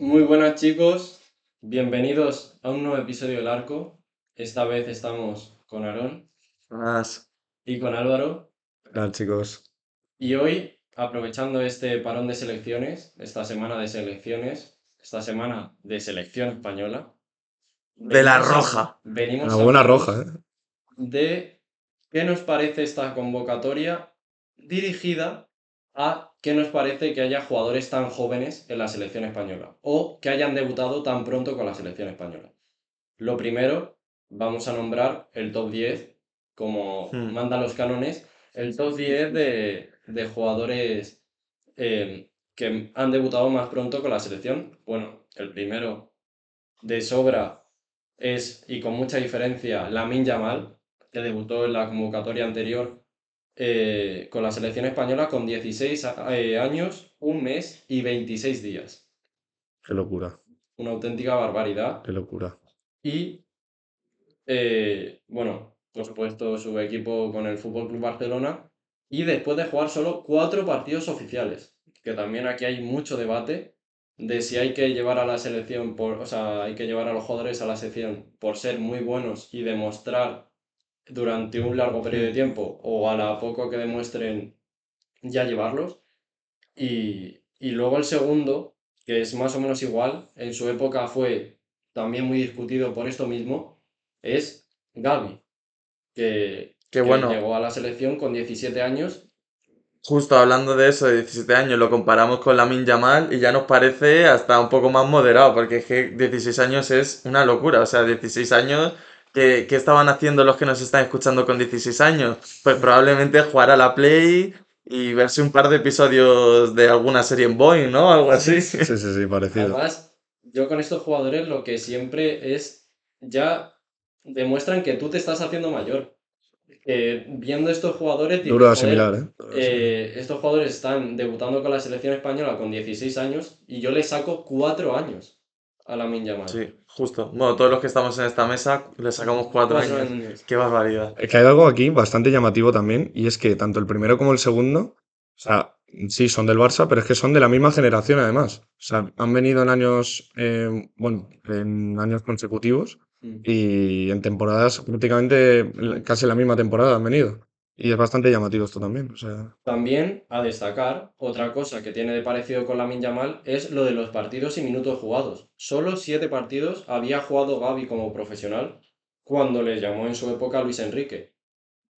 Muy buenas chicos, bienvenidos a un nuevo episodio del Arco. Esta vez estamos con Aarón Buenas. y con Álvaro. Hola chicos. Y hoy, aprovechando este parón de selecciones, esta semana de selecciones, esta semana de selección española, De la roja. venimos Una a buena roja, ¿eh? de qué nos parece esta convocatoria dirigida a qué nos parece que haya jugadores tan jóvenes en la selección española o que hayan debutado tan pronto con la selección española. Lo primero, vamos a nombrar el top 10, como Hmm. mandan los cánones, el top 10 de, de jugadores eh, que han debutado más pronto con la selección. Bueno, el primero de sobra es, y con mucha diferencia, Lamin Yamal, que debutó en la convocatoria anterior eh, con la selección española con 16 a- eh, años, un mes y 26 días. Qué locura, Una auténtica barbaridad. qué locura. Y, eh, bueno, por supuesto, su equipo con el Fútbol Club Barcelona. Y después de jugar solo cuatro partidos oficiales, que también aquí hay mucho debate de si hay que llevar a la selección por, o sea, hay que llevar a los jugadores a la selección por ser muy buenos y demostrar durante un largo periodo de tiempo o a la poco que demuestren ya llevarlos. Y, y luego el segundo, que es más o menos igual, en su época fue también muy discutido por esto mismo, es Gaby, que, que bueno. llegó a la selección con 17 años. Justo hablando de eso, de 17 años, lo comparamos con Lamin Yamal y ya nos parece hasta un poco más moderado, porque es que 16 años es una locura. O sea, 16 años, ¿qué, qué estaban haciendo los que nos están escuchando con 16 años? Pues probablemente jugar a la Play y verse un par de episodios de alguna serie en Boeing, ¿no? Algo así. Sí, sí, sí, parecido. Además, yo con estos jugadores lo que siempre es, ya demuestran que tú te estás haciendo mayor. Viendo estos jugadores, dices, Duro de "Joder, asimilar, ¿eh? Duro de asimilar. Eh, estos jugadores están debutando con la selección española con 16 años y yo le saco 4 años a la Yamal. Sí, justo. Bueno, todos los que estamos en esta mesa le sacamos cuatro años. años. Qué barbaridad. Es que hay algo aquí bastante llamativo también, y es que tanto el primero como el segundo, o sea, sí, son del Barça, pero es que son de la misma generación además. O sea, han venido en años, eh, bueno, en años consecutivos Mm. y en temporadas prácticamente casi la misma temporada han venido. Y es bastante llamativo esto también, o sea, También a destacar, otra cosa que tiene de parecido con la Yamal es lo de los partidos y minutos jugados. Solo 7 partidos había jugado Gaby como profesional cuando le llamó en su época Luis Enrique.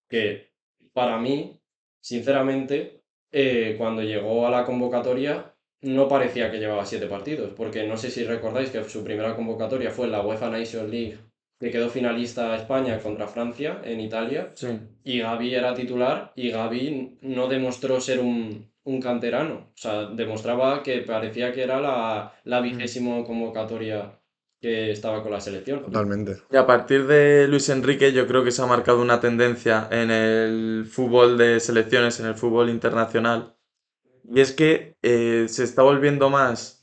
Que para mí, sinceramente, eh, cuando llegó a la convocatoria no parecía que llevaba 7 partidos, porque no sé si recordáis que su primera convocatoria fue en la UEFA Nation League, que quedó finalista España contra Francia en Italia. Sí. Y Gaby era titular y Gaby no demostró ser un, un canterano. O sea, demostraba que parecía que era la, la vigésima convocatoria que estaba con la selección. totalmente. Y a partir de Luis Enrique yo creo que se ha marcado una tendencia en el fútbol de selecciones, en el fútbol internacional. Y es que eh, se está volviendo más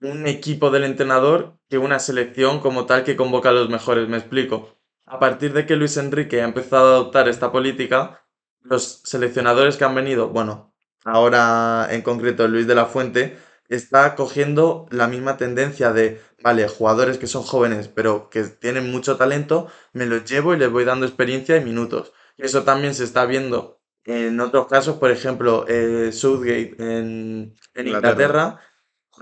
un equipo del entrenador que una selección como tal que convoca a los mejores. Me explico. A partir de que Luis Enrique ha empezado a adoptar esta política, los seleccionadores que han venido, bueno, ahora en concreto Luis de la Fuente, está cogiendo la misma tendencia de, vale, jugadores que son jóvenes pero que tienen mucho talento, me los llevo y les voy dando experiencia y minutos. Y eso también se está viendo en otros casos, por ejemplo, eh, Southgate en, en Inglaterra. Inglaterra,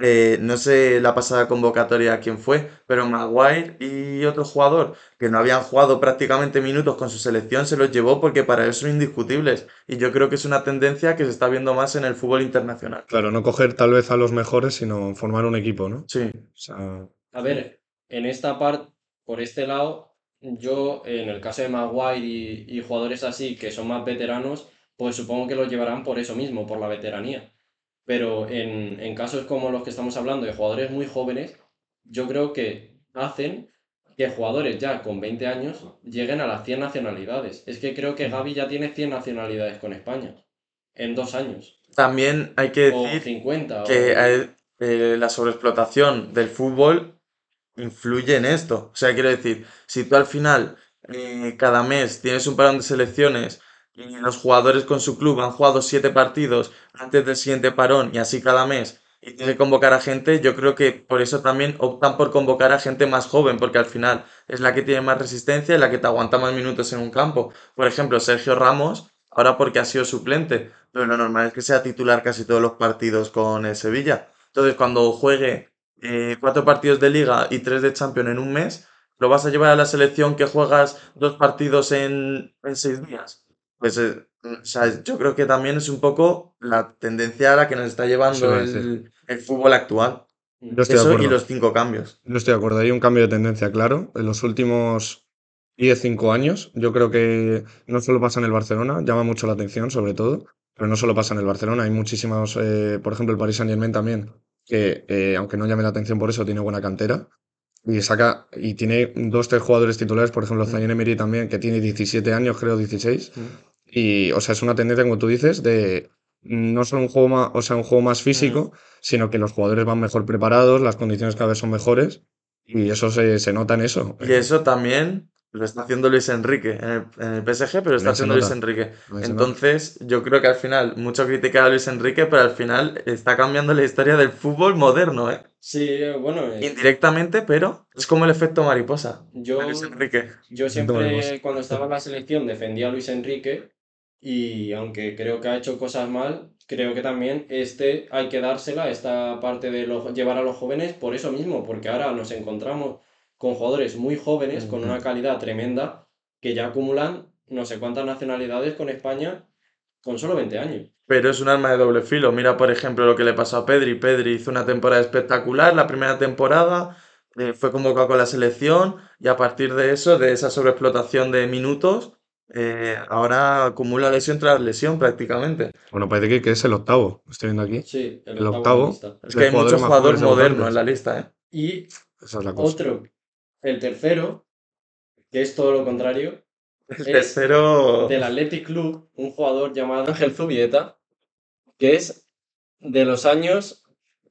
eh, no sé la pasada convocatoria quién fue, pero Maguire y otro jugador que no habían jugado prácticamente minutos con su selección se los llevó porque para él son indiscutibles. Y yo creo que es una tendencia que se está viendo más en el fútbol internacional. Claro, no coger tal vez a los mejores, sino formar un equipo, ¿no? Sí, O sea, A ver, en esta parte, por este lado, yo, en el caso de Maguire y, y jugadores así que son más veteranos, pues supongo que los llevarán por eso mismo, por la veteranía. Pero en, en casos como los que estamos hablando de jugadores muy jóvenes, yo creo que hacen que jugadores ya con 20 años lleguen a las 100 nacionalidades. Es que creo que Gaby ya tiene 100 nacionalidades con España en dos años. también hay que O decir 50. que o- eh, la sobreexplotación del fútbol influye en esto. O sea, quiero decir, si tú al final eh, cada mes tienes un parón de selecciones y los jugadores con su club han jugado siete partidos antes del siguiente parón y así cada mes y tiene que convocar a gente, yo creo que por eso también optan por convocar a gente más joven, porque al final es la que tiene más resistencia y la que te aguanta más minutos en un campo. Por ejemplo, Sergio Ramos, ahora porque ha sido suplente, pero lo normal es que sea titular casi todos los partidos con el Sevilla. Entonces, cuando juegue eh, cuatro partidos de liga y tres de Champions en un mes, ¿lo vas a llevar a la selección que juegas dos partidos en, en seis días? Pues eh, o sea, yo creo que también es un poco la tendencia a la que nos está llevando el, el fútbol actual. Estoy de Eso y acuerdo. los cinco cambios. Yo estoy de acuerdo. Hay un cambio de tendencia, claro. En los últimos 10, 5 años, yo creo que no solo pasa en el Barcelona, llama mucho la atención, sobre todo, pero no solo pasa en el Barcelona. Hay muchísimos, eh, por ejemplo, el Paris Saint-Germain también, que eh, aunque no llame la atención por eso, tiene buena cantera. Y saca, y tiene dos, tres jugadores titulares, por ejemplo, Mm. Zayn Emery también, que tiene 17 años, creo, 16. Mm. Y, o sea, es una tendencia, como tú dices, de no solo un juego más, o sea, un juego más físico, sino que los jugadores van mejor preparados, las condiciones cada vez son mejores, y eso se, se nota en eso. Y eso también lo está haciendo Luis Enrique en el, en el PSG, pero lo está se haciendo Luis. Enrique. Nota. Entonces, yo creo que al final, mucho criticar a Luis Enrique, pero al final está cambiando la historia del fútbol moderno, ¿eh? Sí, bueno, eh, Indirectamente, pero es como el efecto mariposa yo, Luis Enrique. yo siempre cuando estaba en la selección defendía a Luis Enrique y aunque creo que ha hecho cosas mal, creo que también este hay que dársela, esta parte de los, llevar a los jóvenes por eso mismo, porque ahora nos encontramos con jugadores muy jóvenes, con una calidad tremenda, que ya acumulan no sé cuántas nacionalidades con España con solo 20 años. Pero es un arma de doble filo. Mira, por ejemplo, lo que le pasó a Pedri. Pedri hizo una temporada espectacular, la primera temporada, eh, fue convocado con la selección y a partir de eso, de esa sobreexplotación de minutos, eh, ahora acumula lesión tras lesión prácticamente. Bueno, parece que, que es el octavo, estoy viendo aquí. Sí, el, El octavo. Es que hay muchos jugadores modernos en la lista, ¿eh? Y Esa es la cosa. otro, el tercero, que es todo lo contrario, El Es tercero... del Athletic Club, un jugador llamado Ángel Zubieta, que es de los años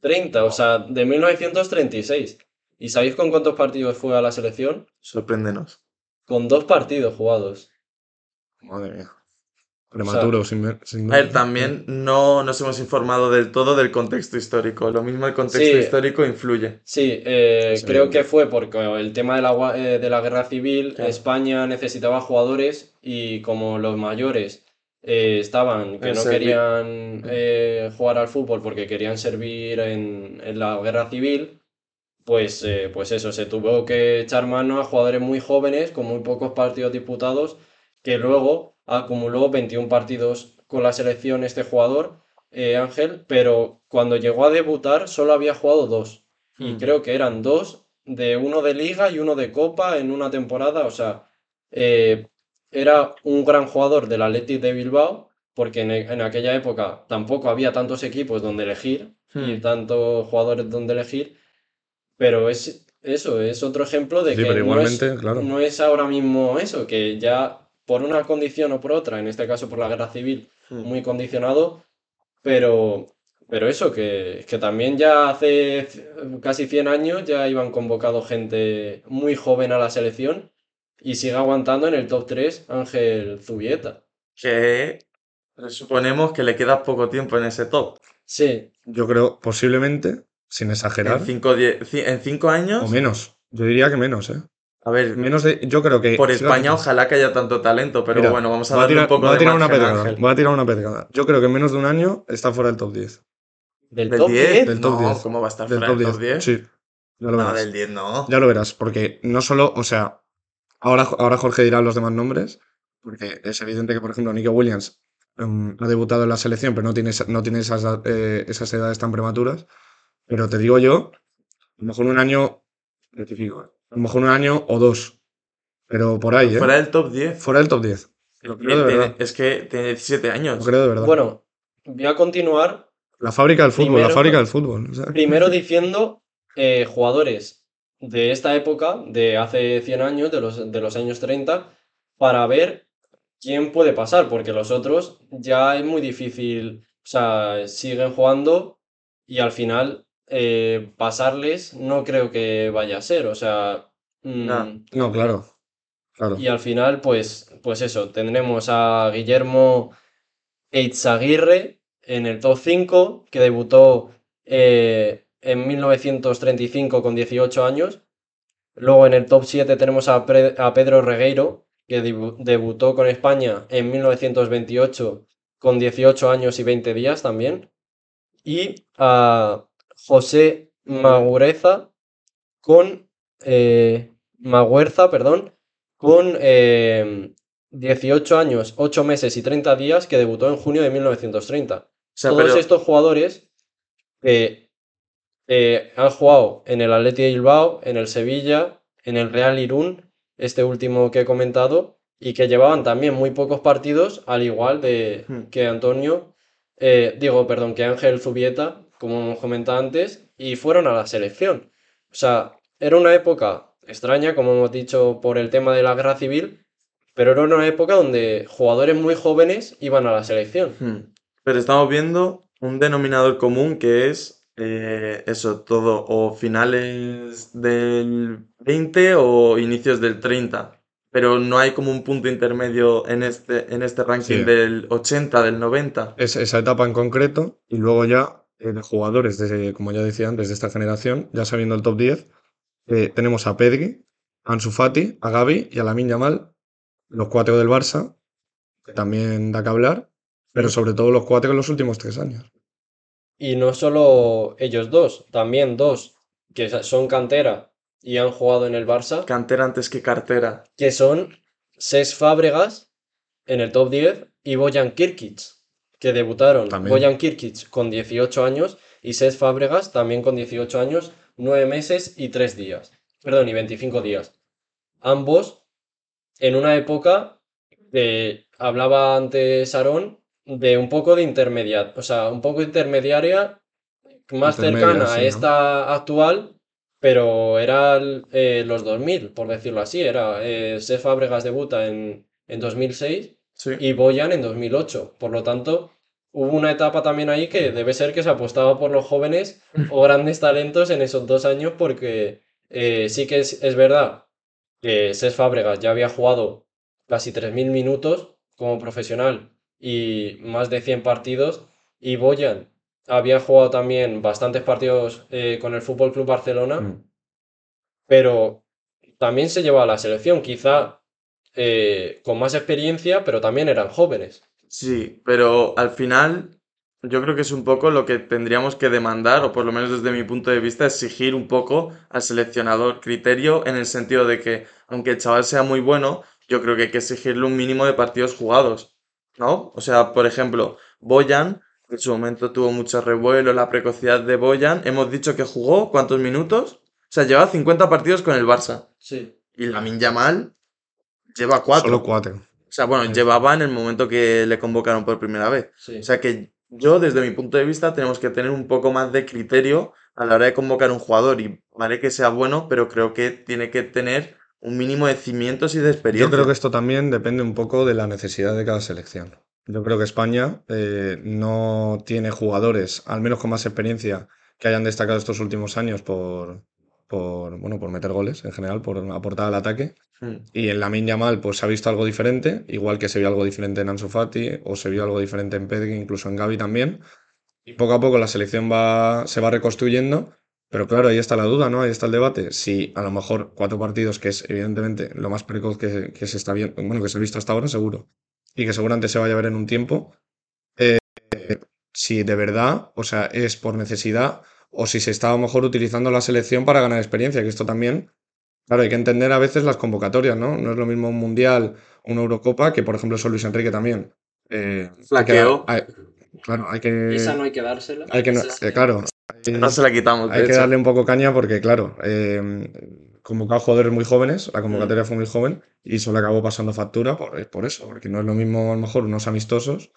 30, o sea, de 1936. ¿Y sabéis con cuántos partidos fue a la selección? Sorpréndenos. Con dos partidos jugados. Madre mía. Prematuro, sin A ver, también no nos hemos informado del todo del contexto histórico. Lo mismo el contexto Sí. histórico influye. Sí, eh, Sí. creo que fue porque el tema de la, eh, de la guerra civil. España necesitaba jugadores y como los mayores eh, estaban que En no querían eh, jugar al fútbol porque querían servir en, en la guerra civil, pues, eh, pues eso, se tuvo que echar mano a jugadores muy jóvenes con muy pocos partidos disputados, que luego acumuló 21 partidos con la selección este jugador, eh, Ángel, pero cuando llegó a debutar solo había jugado dos. Y Hmm. creo que eran dos, de uno de liga y uno de copa en una temporada. O sea, eh, era un gran jugador del Athletic de Bilbao, porque en, en aquella época tampoco había tantos equipos donde elegir y Hmm. tantos jugadores donde elegir. Pero es eso, es otro ejemplo de Sí, que pero no es, igualmente, claro. no es ahora mismo eso, que ya por una condición o por otra, en este caso por la guerra civil, Hmm. muy condicionado, pero, pero eso, que, que también ya hace casi 100 años ya iban convocado gente muy joven a la selección y sigue aguantando en el top 3 Ángel Zubieta. Que suponemos que le queda poco tiempo en ese top. Sí, Yo creo, posiblemente, sin exagerar, En cinco, die- ci- en cinco años, o menos. Yo diría que menos, ¿eh? A ver, Menos de. Yo creo que. por España ojalá que haya tanto talento, pero mira, bueno, vamos a darle tirar, un poco voy a de tirar una pedrada. Ángel. Voy a tirar una pedrada. Yo creo que en menos de un año está fuera del top 10. del ¿Del top 10? 10. Del top no, 10. ¿cómo va a estar Del fuera top del 10. top 10? Sí. Ya lo No, verás. del 10 no. Ya lo verás, porque no solo, o sea, ahora, ahora Jorge dirá los demás nombres, porque es evidente que, por ejemplo, Nico Williams em, ha debutado en la selección, pero no tiene, no tiene esas, eh, esas edades tan prematuras. Pero te digo yo, a lo mejor un año, rectifico, a lo mejor un año o dos, pero por ahí, ¿eh? Fuera del top 10. Fuera del top 10. Lo creo de verdad. es que tiene 17 años. Lo creo de verdad. Bueno, voy a continuar la fábrica del fútbol, la primero- fábrica del fútbol. o sea, primero diciendo eh, jugadores de esta época, de hace 100 años, de los, de los años 30, para ver quién puede pasar, porque los otros ya es muy difícil, o sea, siguen jugando y al final eh, pasarles no creo que vaya a ser, o sea, mm, No. No, claro. Claro. y al final, pues, pues eso, tendremos a Guillermo Eizaguirre en el top 5, que debutó eh, en 1935 con 18 años. Luego en el top 7 tenemos a, Pre- a Pedro Regueiro, que debu- debutó con España en 1928 con 18 años y 20 días también. Y a José Magureza con... eh, Maguerza, perdón, con eh, 18 años, 8 meses y 30 días, que debutó en junio de 1930 O sea, todos pero estos jugadores que eh, han jugado en el Athletic de Bilbao, en el Sevilla, en el Real Irún, este último que he comentado, y que llevaban también muy pocos partidos, al igual de Hmm. que Antonio, eh, digo, perdón, que Ángel Zubieta, como hemos comentado antes, y fueron a la selección. O sea, era una época extraña, como hemos dicho, por el tema de la guerra civil, pero era una época donde jugadores muy jóvenes iban a la selección. Hmm. Pero estamos viendo un denominador común que es eh, eso, todo, o finales del 20 o inicios del 30. Pero no hay como un punto intermedio en este, en este ranking Sí. del 80, del 90. Es esa etapa en concreto y luego ya de jugadores, de, como ya decía antes, de esta generación, ya sabiendo el top 10, eh, tenemos a Pedri, a Ansu Fati, a Gavi y a Lamine Yamal, los cuatro del Barça, que también da que hablar, pero sobre todo los cuatro en los últimos tres años. Y no solo ellos dos, también dos que son cantera y han jugado en el Barça, Cantera antes que cartera. que son Ses Fábregas en el top 10 y Bojan Kirkic, que debutaron También. Bojan Kirkic con 18 años y Ses Fábregas también con 18 años, 9 meses y 3 días. Perdón, y 25 días. Ambos en una época que hablaba antes Aarón de un poco de intermedia, o sea, un poco intermediaria, más cercana a esta actual, pero era eh, los 2000, por decirlo así. Era eh, Cesc Fábregas debuta en, en 2006 Sí. y Boyan en 2008. Por lo tanto, hubo una etapa también ahí que debe ser que se apostaba por los jóvenes o grandes talentos en esos dos años, porque eh, sí que es, es verdad que Cesc Fábregas ya había jugado casi 3.000 minutos como profesional y más de 100 partidos, y Boyan había jugado también bastantes partidos eh, con el Fútbol Club Barcelona Mm. pero también se llevaba a la selección, quizá eh, con más experiencia, pero también eran jóvenes. Sí, pero al final yo creo que es un poco lo que tendríamos que demandar, o por lo menos desde mi punto de vista, exigir un poco al seleccionador criterio en el sentido de que, aunque el chaval sea muy bueno, yo creo que hay que exigirle un mínimo de partidos jugados, ¿no? O sea, por ejemplo, Boyan, en su momento tuvo mucho revuelo, la precocidad de Boyan, hemos dicho que jugó, ¿cuántos minutos? O sea, lleva 50 partidos con el Barça. Sí. Y Lamine Yamal lleva 4. Solo cuatro. O sea, bueno, Sí. llevaba en el momento que le convocaron por primera vez. Sí. O sea que yo, desde mi punto de vista, tenemos que tener un poco más de criterio a la hora de convocar un jugador. Y vale que sea bueno, pero creo que tiene que tener un mínimo de cimientos y de Yo experiencia. creo que esto también depende un poco de la necesidad de cada selección. Yo creo que España eh, no tiene jugadores, al menos con más experiencia, que hayan destacado estos últimos años por, por, bueno, por meter goles en general, por aportar al ataque. Mm. Y en Lamine Yamal pues se ha visto algo diferente, igual que se vio algo diferente en Ansu Fati o se vio algo diferente en Pedri, incluso en Gavi también. Y poco a poco la selección va, se va reconstruyendo, pero claro, ahí está la duda, ¿no? Ahí está el debate. Si a lo mejor cuatro partidos, que es evidentemente lo más precoz que, que se está viendo, bueno, que se ha visto hasta ahora, seguro, y que seguramente se vaya a ver en un tiempo, eh, si de verdad, o sea, es por necesidad o si se está a lo mejor utilizando la selección para ganar experiencia, que esto también Claro, hay que entender a veces las convocatorias, ¿no? No es lo mismo un mundial, una Eurocopa, que por ejemplo eso Luis Enrique también. Eh, hay que Flaqueó. dar- hay- claro, hay que. Esa no hay que dársela. hay que no- eh, claro, hay- No se la quitamos, hay que hecho. darle un poco caña porque, claro, eh, convocado jugadores muy jóvenes, la convocatoria fue muy joven y eso le acabó pasando factura por, por eso, porque no es lo mismo a lo mejor unos amistosos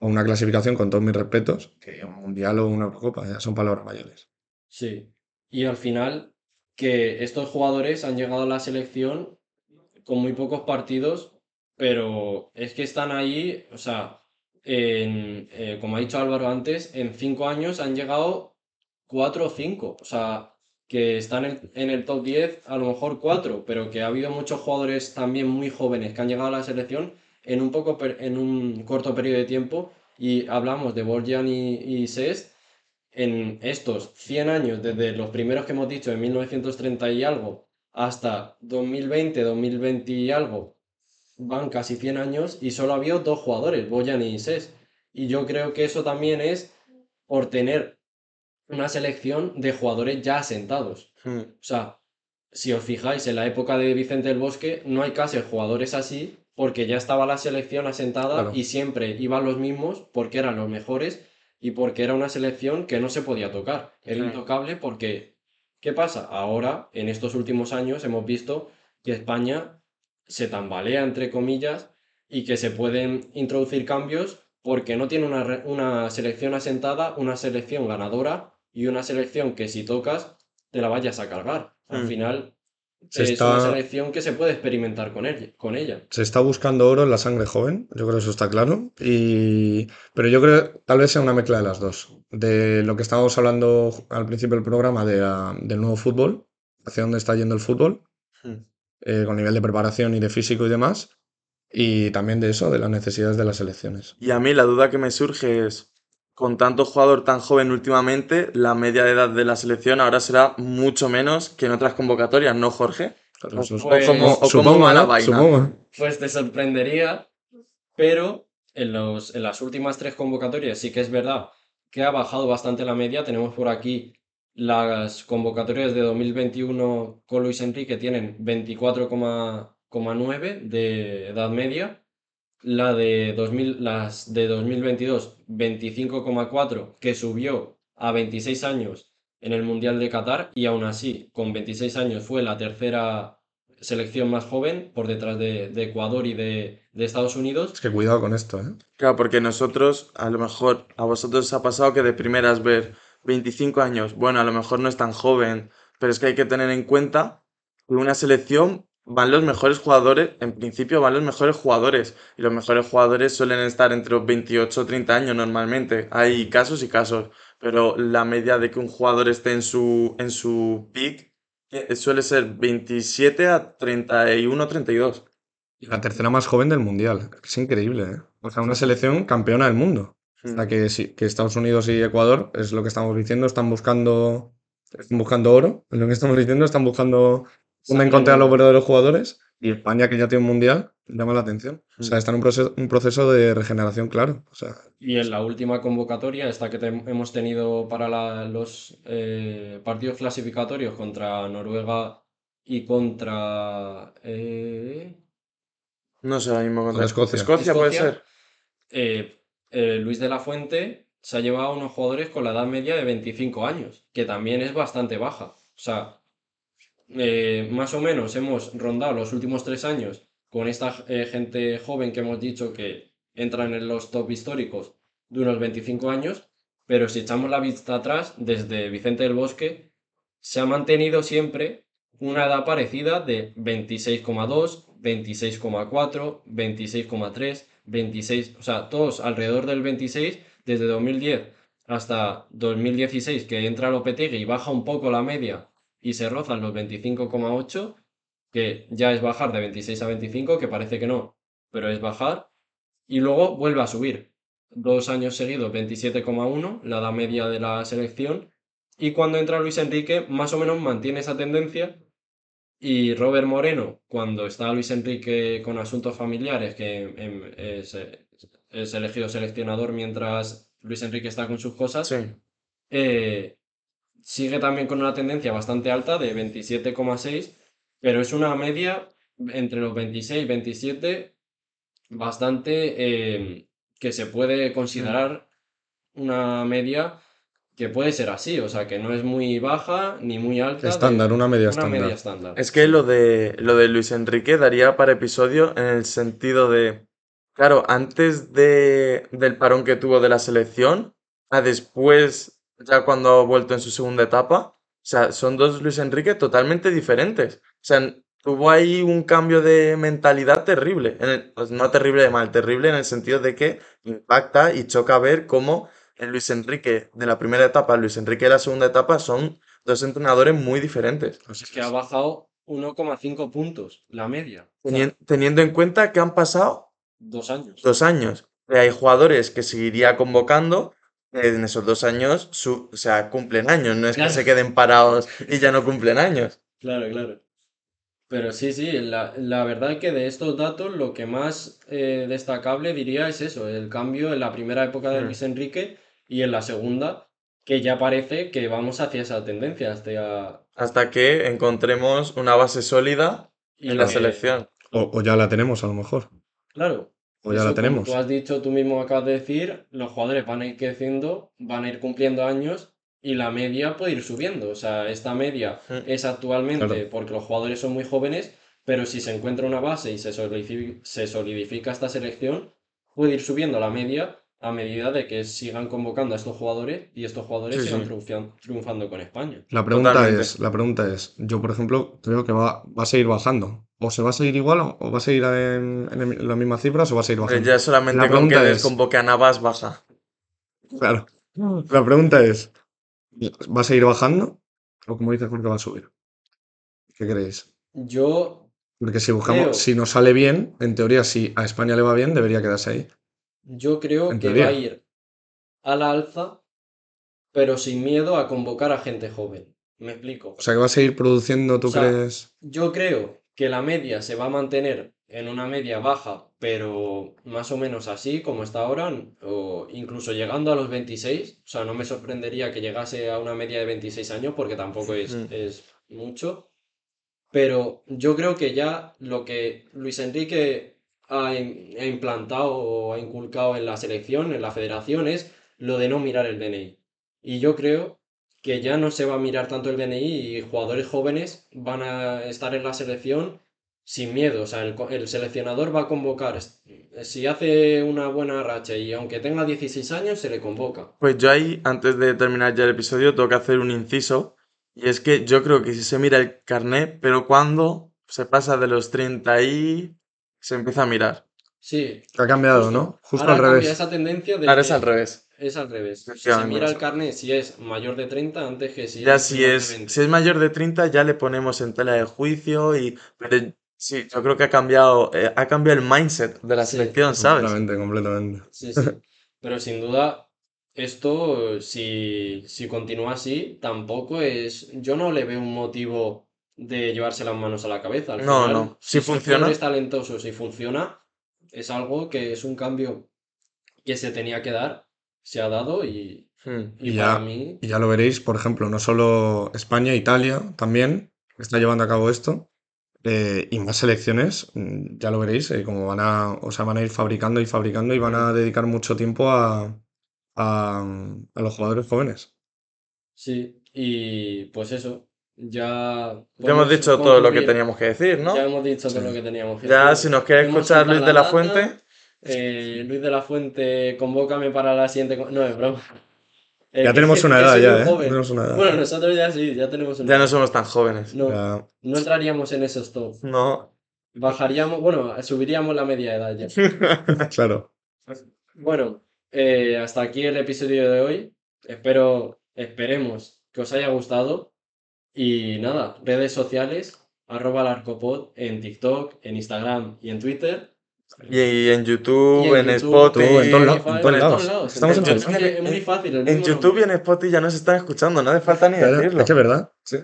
o una clasificación con todos mis respetos que un mundial o una Eurocopa, son palabras mayores. Sí. Y al final, que estos jugadores han llegado a la selección con muy pocos partidos, pero es que están ahí, o sea, eh, como ha dicho Álvaro antes, en cinco años han llegado cuatro o cinco, o sea, que están en, en el top 10, a lo mejor cuatro, pero que ha habido muchos jugadores también muy jóvenes que han llegado a la selección en un poco en un corto periodo de tiempo y hablamos de Borjan y, y Cesc, en estos 100 años, desde los primeros que hemos dicho, en 1930 y algo, hasta 2020, 2020 y algo, van casi 100 años y solo ha habido dos jugadores, Boyan y Ses. Y yo creo que eso también es por tener una selección de jugadores ya asentados. Hmm. O sea, si os fijáis, en la época de Vicente del Bosque no hay casi jugadores así porque ya estaba la selección asentada Claro. y siempre iban los mismos porque eran los mejores y porque era una selección que no se podía tocar. Era intocable porque, ¿qué pasa? Ahora, en estos últimos años, hemos visto que España se tambalea, entre comillas, y que se pueden introducir cambios porque no tiene una, una selección asentada, una selección ganadora y una selección que si tocas te la vayas a cargar. Al Mm. final Se es está- una selección que se puede experimentar con ella. Con ella. Se está buscando oro en la sangre joven, yo creo que eso está claro. Y... Pero yo creo que tal vez sea una mezcla de las dos. De lo que estábamos hablando al principio del programa de, del nuevo fútbol, hacia dónde está yendo el fútbol, Hmm. eh, con nivel de preparación y de físico y demás. Y también de eso, de las necesidades de las selecciones. Y a mí la duda que me surge es, con tanto jugador tan joven últimamente, la media de edad de la selección ahora será mucho menos que en otras convocatorias, ¿no, Jorge? O- Pues- cómo- o cómo Supongo, va la ¿no? vaina. Supongo. Pues te sorprendería, pero en, los, en las últimas tres convocatorias sí que es verdad que ha bajado bastante la media. Tenemos por aquí las convocatorias de 2021 con Luis Enrique tienen 24,9 de edad media. La de 2000, las de 2022, 25,4, que subió a 26 años en el Mundial de Qatar y aún así, con 26 años fue la tercera selección más joven por detrás de, de Ecuador y de, de Estados Unidos. Es que cuidado con esto, ¿eh? Claro, porque nosotros, a lo mejor, a vosotros os ha pasado que de primeras ver 25 años, bueno, a lo mejor no es tan joven, pero es que hay que tener en cuenta que una selección van los mejores jugadores, en principio van los mejores jugadores, y los mejores jugadores suelen estar entre los 28 o 30 años normalmente. Hay casos y casos, pero la media de que un jugador esté en su, en su peak eh, suele ser 27 a 31 32. Y la tercera más joven del mundial. Es increíble, ¿eh? O sea, una selección campeona del mundo. O sea, que, sí, que Estados Unidos y Ecuador, es lo que estamos diciendo, están buscando, están buscando oro. Es lo que estamos diciendo, están buscando dónde encontrar a los verdaderos jugadores. Y España, que ya tiene un mundial, llama la atención. O sea, Mm. está en un proceso, un proceso de regeneración, claro. O sea, Y en la última convocatoria, esta que te- hemos tenido para la- los eh, partidos clasificatorios contra Noruega y contra eh, No sé, ahora mismo contra Escocia. Escocia puede ser. eh, eh, Luis de la Fuente se ha llevado a unos jugadores con la edad media de 25 años, que también es bastante baja. O sea, eh, más o menos hemos rondado los últimos tres años con esta eh, gente joven que hemos dicho que entran en los top históricos de unos 25 años, pero si echamos la vista atrás, desde Vicente del Bosque se ha mantenido siempre una edad parecida de 26,2, 26,4, 26,3, 26, o sea, todos alrededor del 26 desde 2010 hasta 2016 que entra Lopetegui y baja un poco la media y se rozan los 25,8, que ya es bajar de 26 a 25, que parece que no, pero es bajar, y luego vuelve a subir. Dos años seguidos 27,1, la edad media de la selección, y cuando entra Luis Enrique más o menos mantiene esa tendencia, y Robert Moreno, cuando está Luis Enrique con asuntos familiares, que em, es, es elegido seleccionador mientras Luis Enrique está con sus cosas, Sí. eh, sigue también con una tendencia bastante alta de 27,6, pero es una media entre los 26 y 27 bastante eh, que se puede considerar una media que puede ser así, o sea, que no es muy baja ni muy alta. de- estándar, una media una estándar. media estándar. Es que lo de, lo de Luis Enrique daría para episodio en el sentido de, claro, antes de, del parón que tuvo de la selección, a después, ya cuando ha vuelto en su segunda etapa, o sea, son dos Luis Enrique totalmente diferentes. O sea, tuvo ahí un cambio de mentalidad terrible. En el- pues no terrible de mal, terrible en el sentido de que impacta y choca ver cómo el Luis Enrique de la primera etapa, el Luis Enrique de la segunda etapa son dos entrenadores muy diferentes. Es que ha bajado 1,5 puntos la media. O sea, Tenien- teniendo en cuenta que han pasado dos años. dos años. Hay jugadores que seguiría convocando, en esos dos años, su- o sea, cumplen años, no es que se queden parados y ya no cumplen años. Claro, claro. Pero sí, sí, la, la verdad es que de estos datos lo que más eh, destacable diría es eso, el cambio en la primera época de Mm. Luis Enrique y en la segunda, que ya parece que vamos hacia esa tendencia, hacia... Hasta que encontremos una base sólida y en la que- selección. O, o ya la tenemos a lo mejor. Claro. O ya Eso, la como tenemos. Tú has dicho, tú mismo acabas de decir, los jugadores van a ir creciendo, van a ir cumpliendo años y la media puede ir subiendo. O sea, esta media es actualmente Claro. porque los jugadores son muy jóvenes, pero si se encuentra una base y se solidifica esta selección, puede ir subiendo la media a medida de que sigan convocando a estos jugadores y estos jugadores Sí, sigan sí. triunfando con España. La pregunta Totalmente. es, la pregunta es, yo por ejemplo creo que va, va a seguir bajando. O se va a seguir igual o, va a seguir en, en las mismas cifras o va a seguir bajando. ya solamente La con que pregunta les es- convoque a Navas baja. Claro. La pregunta es, ¿va a seguir bajando? O como dices, Jorge, va a subir. ¿Qué creéis? Yo, Porque si buscamos, Creo. si nos sale bien, en teoría, si a España le va bien, debería quedarse ahí. Yo creo En que teoría. va a ir a la alza, pero sin miedo a convocar a gente joven. Me explico. O sea que va a seguir produciendo, ¿tú O sea, crees? Yo creo que la media se va a mantener en una media baja, pero más o menos así como está ahora, o incluso llegando a los 26. O sea, no me sorprendería que llegase a una media de 26 años porque tampoco es, Mm. es mucho. Pero yo creo que ya lo que Luis Enrique ha, im- ha implantado o ha inculcado en la selección, en la federación, es lo de no mirar el DNI. Y yo creo que ya no se va a mirar tanto el DNI y jugadores jóvenes van a estar en la selección sin miedo. O sea, el, el seleccionador va a convocar. Si hace una buena racha y aunque tenga 16 años, se le convoca. Pues yo ahí, antes de terminar ya el episodio, tengo que hacer un inciso. Y es que yo creo que si se mira el carnet, pero cuando se pasa de los 30 y se empieza a mirar. Sí. Ha cambiado, justo. ¿no? Justo Ahora al cambia revés. esa tendencia de Ahora es al revés. Es al revés. Se Efectivamente. mira el carnet si es mayor de 30 antes que si Ya es si menor de es, 20. si es mayor de 30 ya le ponemos en tela de juicio y... Pero sí, yo creo que ha cambiado, eh, ha cambiado el mindset de la Sí, selección, ¿sabes? Completamente, completamente. Sí, sí. Pero sin duda, esto, si, si continúa así, tampoco es. Yo no le veo un motivo de llevarse las manos a la cabeza. Al No, final, no. Si son funciona- jugadores talentosos y funciona, es algo que es un cambio que se tenía que dar, se ha dado y, Hmm. y Y para ya- mí. Y ya lo veréis, por ejemplo, no solo España, Italia también está llevando a cabo esto. eh, y más selecciones, mm, ya lo veréis, eh, como van a, o sea, van a ir fabricando y fabricando y van a dedicar mucho tiempo a, a, a los jugadores jóvenes. Sí, y pues eso. Ya. Ya hemos dicho todo lo que teníamos que decir, ¿no? Ya hemos dicho todo Sí. lo que teníamos que Ya, decir. si nos quiere escuchar Luis de la data. Fuente, Eh, Luis de la Fuente, convócame para la siguiente. No, es broma. Eh, Ya que- tenemos una edad ya, ¿eh? Tenemos una edad. Bueno, nosotros ya sí, ya tenemos una ya no edad. somos tan jóvenes. No, Ya- no entraríamos en esos top. No. Bajaríamos, bueno, subiríamos la media edad ya. claro. Bueno, eh, hasta aquí el episodio de hoy. Espero, esperemos que os haya gustado. Y nada, redes sociales, arroba larcopod en TikTok, en Instagram y en Twitter. Y en YouTube, Y en en, Spotify. En todos lados, en en todos lados. lados. Estamos en Es que es muy fácil. el En YouTube y en Spotify ya nos están escuchando, no hace falta ni Claro, decirlo. Es que es verdad. Sí.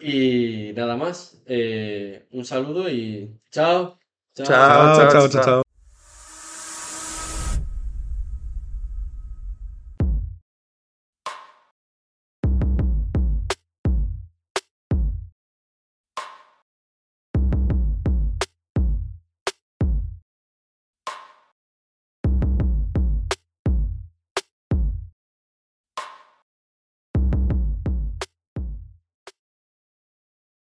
Y nada más. eh, un saludo y chao. Chao, chao, chao, chao. chao.